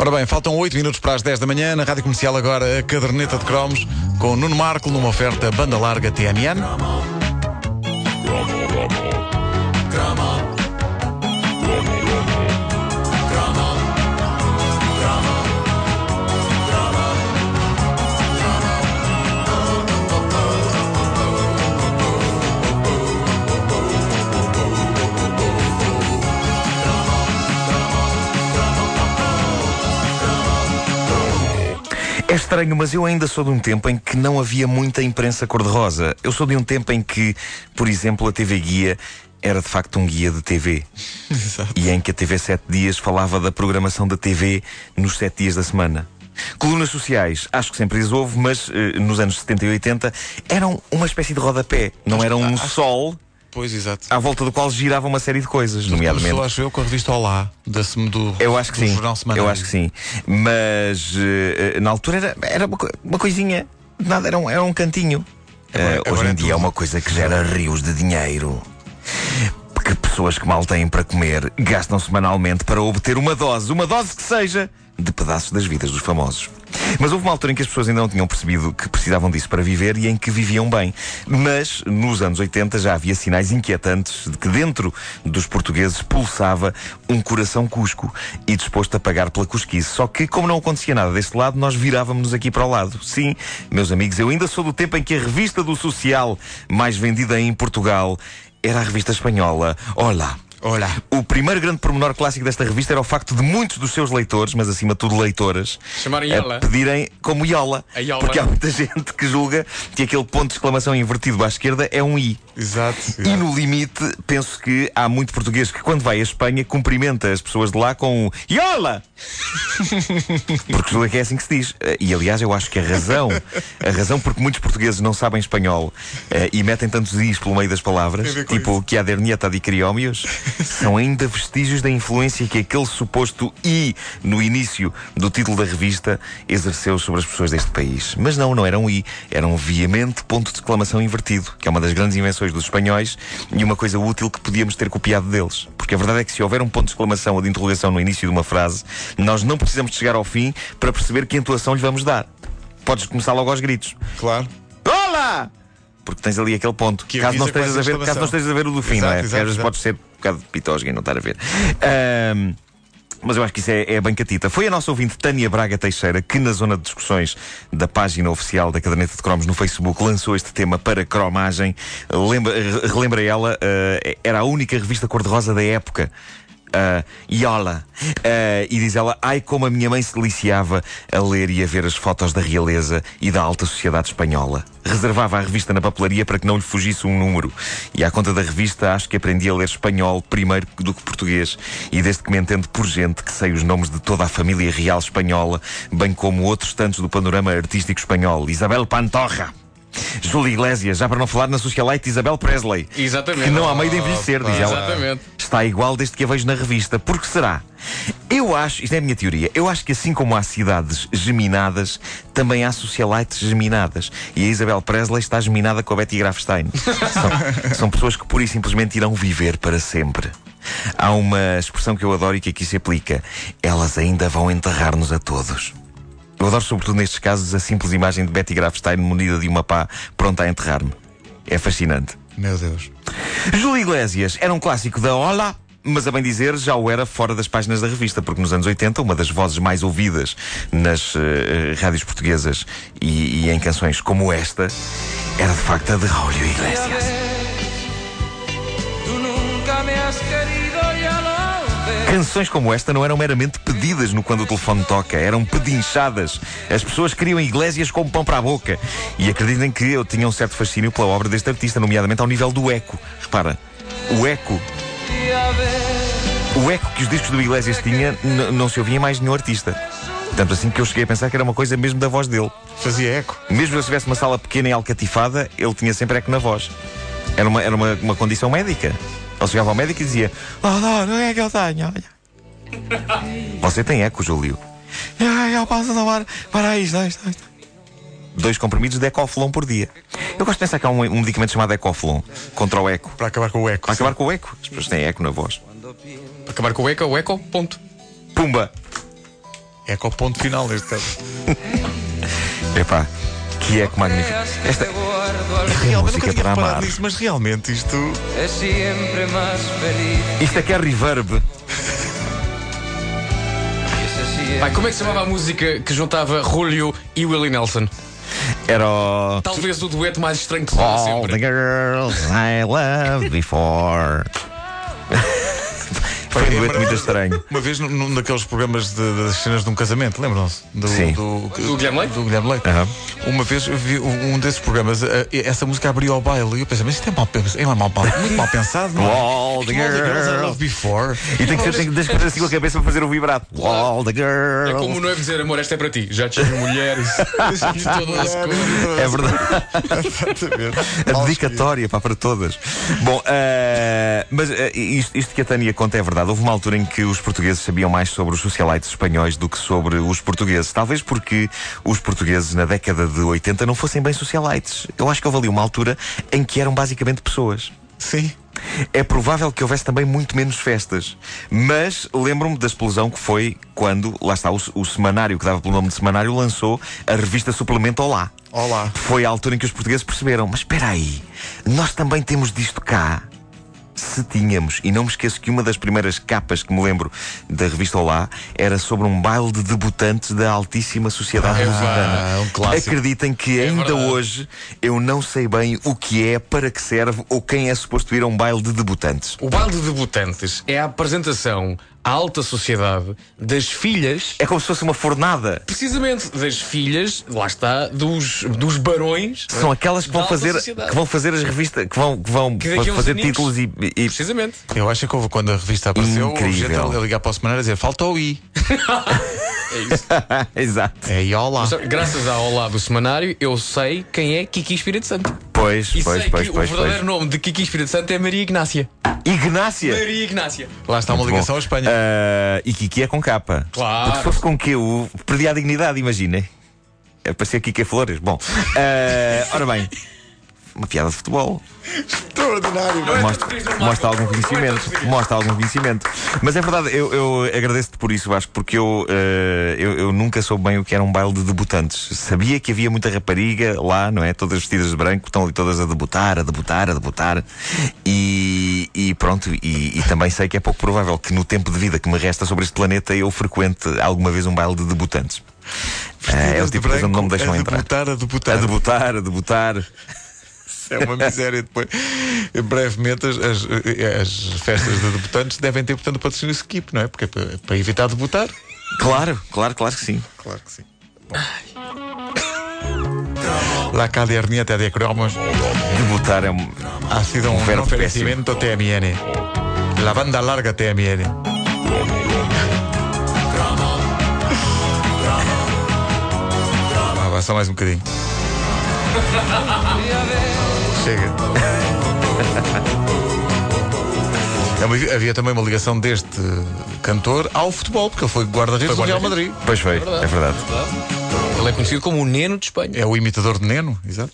Ora bem, faltam 8 minutos para as 10 da manhã. Na Rádio Comercial agora a caderneta de cromos com Nuno Marco numa oferta banda larga TMN. É estranho, mas eu ainda sou de um tempo em que não havia muita imprensa cor-de-rosa. Eu sou de um tempo em que, por exemplo, a TV Guia era de facto um guia de TV. Exato. E em que a TV 7 Dias falava da programação da TV nos 7 dias da semana. Colunas sociais, acho que sempre as houve, mas eh, nos anos 70 e 80 eram uma espécie de rodapé. Não eram um sol Pois, exato. à volta do qual girava uma série de coisas, nomeadamente. Começou, acho eu, com a revista Olá, da, do, Eu acho que sim. Jornal Semanal. Eu acho que sim. Mas eh, eh, na altura era, era uma, uma coisinha. Nada, era um, era um cantinho. Agora- Eh, agora hoje é em dia tudo. é uma coisa que gera rios de dinheiro. Que pessoas que mal têm para comer gastam semanalmente para obter uma dose, uma dose que seja, de pedaços das vidas dos famosos. Mas houve uma altura em que as pessoas ainda não tinham percebido que precisavam disso para viver e em que viviam bem. Mas nos anos 80 já havia sinais inquietantes de que dentro dos portugueses pulsava um coração cusco e disposto a pagar pela cusquice. Só que, como não acontecia nada deste lado, nós virávamos aqui para o lado. Sim, meus amigos, eu ainda sou do tempo em que a revista do social mais vendida em Portugal era a revista espanhola. Olá. Olha, O primeiro grande pormenor clássico desta revista era o facto de muitos dos seus leitores, mas acima de tudo leitoras, Chamarem a Iola. pedirem como Iola. Porque há muita gente que julga que aquele ponto de exclamação invertido à esquerda é um I. exato. E no limite, penso que há muito português que, quando vai à Espanha, cumprimenta as pessoas de lá com um Iola! porque julga que é assim que se diz. Eh, E aliás, eu acho que a razão, a razão porque muitos portugueses não sabem espanhol eh, e metem tantos Is pelo meio das palavras, tipo que a dernieta de criómios, são ainda vestígios da influência que aquele suposto I no início do título da revista exerceu sobre as pessoas deste país. Mas não, não era um I, era um veemente ponto de exclamação invertido, que é uma das grandes invenções dos espanhóis e uma coisa útil que podíamos ter copiado deles. Porque a verdade é que se houver um ponto de exclamação ou de interrogação no início de uma frase, nós não precisamos de chegar ao fim para perceber que entoação lhe vamos dar. Podes começar logo aos gritos. Claro. Olá! Porque tens ali aquele ponto. Que caso, não estejas a ver, caso não estejas a ver o do fim, Exato, não é? Porque exato, às vezes exato. pode ser um bocado de pitosga e não estar a ver. Ahm, mas eu acho que isso é, é bem catita. Foi a nossa ouvinte Tânia Braga Teixeira que, na zona de discussões da página oficial da Caderneta de Cromos no Facebook, lançou este tema para cromagem. Lembra, re- relembra ela, eh, era a única revista cor-de-rosa da época. Uh, Iola. Uh, e diz ela: Ai, como a minha mãe se deliciava a ler e a ver as fotos da realeza e da alta sociedade espanhola. Reservava a revista na papelaria para que não lhe fugisse um número. E à conta da revista, acho que aprendi a ler espanhol primeiro do que português. E desde que me entendo por gente, que sei os nomes de toda a família real espanhola, bem como outros tantos do panorama artístico espanhol. Isabel Pantoja. Júlio Iglesias, já para não falar na socialite Isabel Presley. Exatamente. Que não há meio de envelhecer, diz ela. Exatamente. Está igual desde que a vejo na revista. Por que será? Eu acho, isto é a minha teoria, eu acho que assim como há cidades geminadas, também há socialites geminadas. E a Isabel Presley está geminada com a Betty Grafstein. São, são pessoas que pura e simplesmente irão viver para sempre. Há uma expressão que eu adoro e que aqui se aplica. Elas ainda vão enterrar-nos a todos. Eu adoro, sobretudo nestes casos, a simples imagem de Betty Grafstein munida de uma pá pronta a enterrar-me. É fascinante. Meu Deus. Júlio Iglesias era um clássico da Ola, mas a bem dizer já o era fora das páginas da revista, porque nos anos 80 uma das vozes mais ouvidas nas eh, rádios portuguesas e, e em canções como esta era de facto a de Júlio Iglesias. Tú nunca me has querido. Canções como esta não eram meramente pedidas no quando o telefone toca, eram pedinchadas. As pessoas queriam Iglesias como pão para a boca. E acreditem que eu tinha um certo fascínio pela obra deste artista, nomeadamente ao nível do eco. Repara, o eco. O eco que os discos do Iglesias tinha não se ouvia mais nenhum artista. Tanto assim que eu cheguei a pensar que era uma coisa mesmo da voz dele. Fazia eco. Mesmo se tivesse uma sala pequena e alcatifada, ele tinha sempre eco na voz. Era uma, era uma, uma condição médica. Ele chegava ao médico e dizia: Oh, não, não é que eu tenho, olha. Você tem eco, Júlio. "Ah, Eu posso tomar para isto, isto, isto. Dois comprimidos de Ecoflon por dia. Eu gosto de pensar que há um, um medicamento chamado Ecoflon contra o eco. Para acabar com o eco. Para acabar com o eco. As pessoas têm eco na voz. Para acabar com o eco, o eco, ponto. Pumba! É com o ponto final neste caso. Epá, que é que magnífico. Esta te guardo al Realmente nunca música tinha para reparado amar. nisso, mas realmente isto. feliz. Isto é que é reverb. Vai, como é que se chamava a música que juntava Julio e Willie Nelson? Era o. Talvez o dueto mais estranho de todos All the sempre. girls I loved before. Foi um dueto muito estranho. Uma vez num- num daqueles programas de- das cenas de um casamento, lembram-se? Do, Sim. Do, Do Guilherme Leite? do Guilherme Leite. Aham. Uma vez eu vi um um desses programas, eh, essa música abriu ao baile e eu pensei, mas isto é, mal, pens- é mal, mal- muito mal pensado, não é? All the All the girls I loved before. E tem que ser, tem que fazer assim com a cabeça para fazer o vibrato. All the É girls. como o noivo dizer, amor, esta é para ti. Já tive mulheres. É verdade. Exatamente. A dedicatória pá, para todas. Bom, eh, mas eh, isto, isto que a Tânia conta é verdade. Houve uma altura em que os portugueses sabiam mais sobre os socialites espanhóis do que sobre os portugueses. Talvez porque os portugueses na década de 80 não fossem bem socialites. Eu acho que houve ali uma altura em que eram basicamente pessoas. Sim. É provável que houvesse também muito menos festas. Mas lembro-me da explosão que foi quando, lá está, o, o semanário que dava pelo nome de semanário lançou a revista Suplemento Olá. Olá. Foi a altura em que os portugueses perceberam: mas espera aí, nós também temos disto cá. Se tínhamos, e não me esqueço que uma das primeiras capas que me lembro da revista Olá era sobre um baile de debutantes da altíssima sociedade Ah, lusitana. um clássico. Acreditem que ainda verdade. hoje eu não sei bem o que é, para que serve ou quem é suposto ir a um baile de debutantes. O baile de debutantes é a apresentação à alta sociedade das filhas É como se fosse uma fornada. Precisamente das filhas, lá está, dos, dos barões. São aquelas que vão fazer, sociedade. que vão fazer as revistas, que vão, que vão Que a fazer títulos e, e- Precisamente. Eu acho que houve quando a revista apareceu, Incrível. a ligar para o semanário a dizer falta o I. É isso. Exato. É I olá. Mas, Graças ao Olá do semanário, eu sei quem é Kiki Espírito Santo. Pois, E pois, sei pois, que pois, o verdadeiro pois. nome de Kiki Espírito Santo é Maria Ignácia. Ignácia. Maria Ignácia. Lá está uma Muito ligação bom. à Espanha. Ah, e Kiki é com capa. Claro. Porque se fosse com Q, perdia a dignidade, imaginem. É para ser Kiki Flores. Bom, ah, ora bem, uma piada de futebol. Extraordinário. É Mostra, mostra algum conhecimento. triste. Mostra algum conhecimento. Mas é verdade, eu, eu agradeço-te por isso, Vasco, porque eu, eh, eu, eu nunca soube bem o que era um baile de debutantes. Sabia que havia muita rapariga lá, não é? Todas vestidas de branco, estão ali todas a debutar, a debutar, a debutar. E, e pronto, e, e também sei que é pouco provável que no tempo de vida que me resta sobre este planeta eu frequente alguma vez um baile de debutantes. Eh, é o tipo de coisa onde não me deixam a entrar. debutar, a debutar. A debutar, a debutar. É uma miséria depois. Brevemente, as, as, as festas de debutantes devem ter, portanto, o patrocínio Skip, não é? Porque é para, para evitar debutar. Claro, claro, claro que sim. Claro que sim. La caderneta de cromos Debutar é um. ha sido un, verbo oferecimiento TMN. La banda larga TMN. Vai só mais um bocadinho. Chega. É uma- Havia também uma ligação deste cantor ao futebol, porque ele foi guarda-redes do Real Madrid. Pois foi, é verdade. Ele é conhecido como o Neno de Espanha. É o imitador de Neno, exato.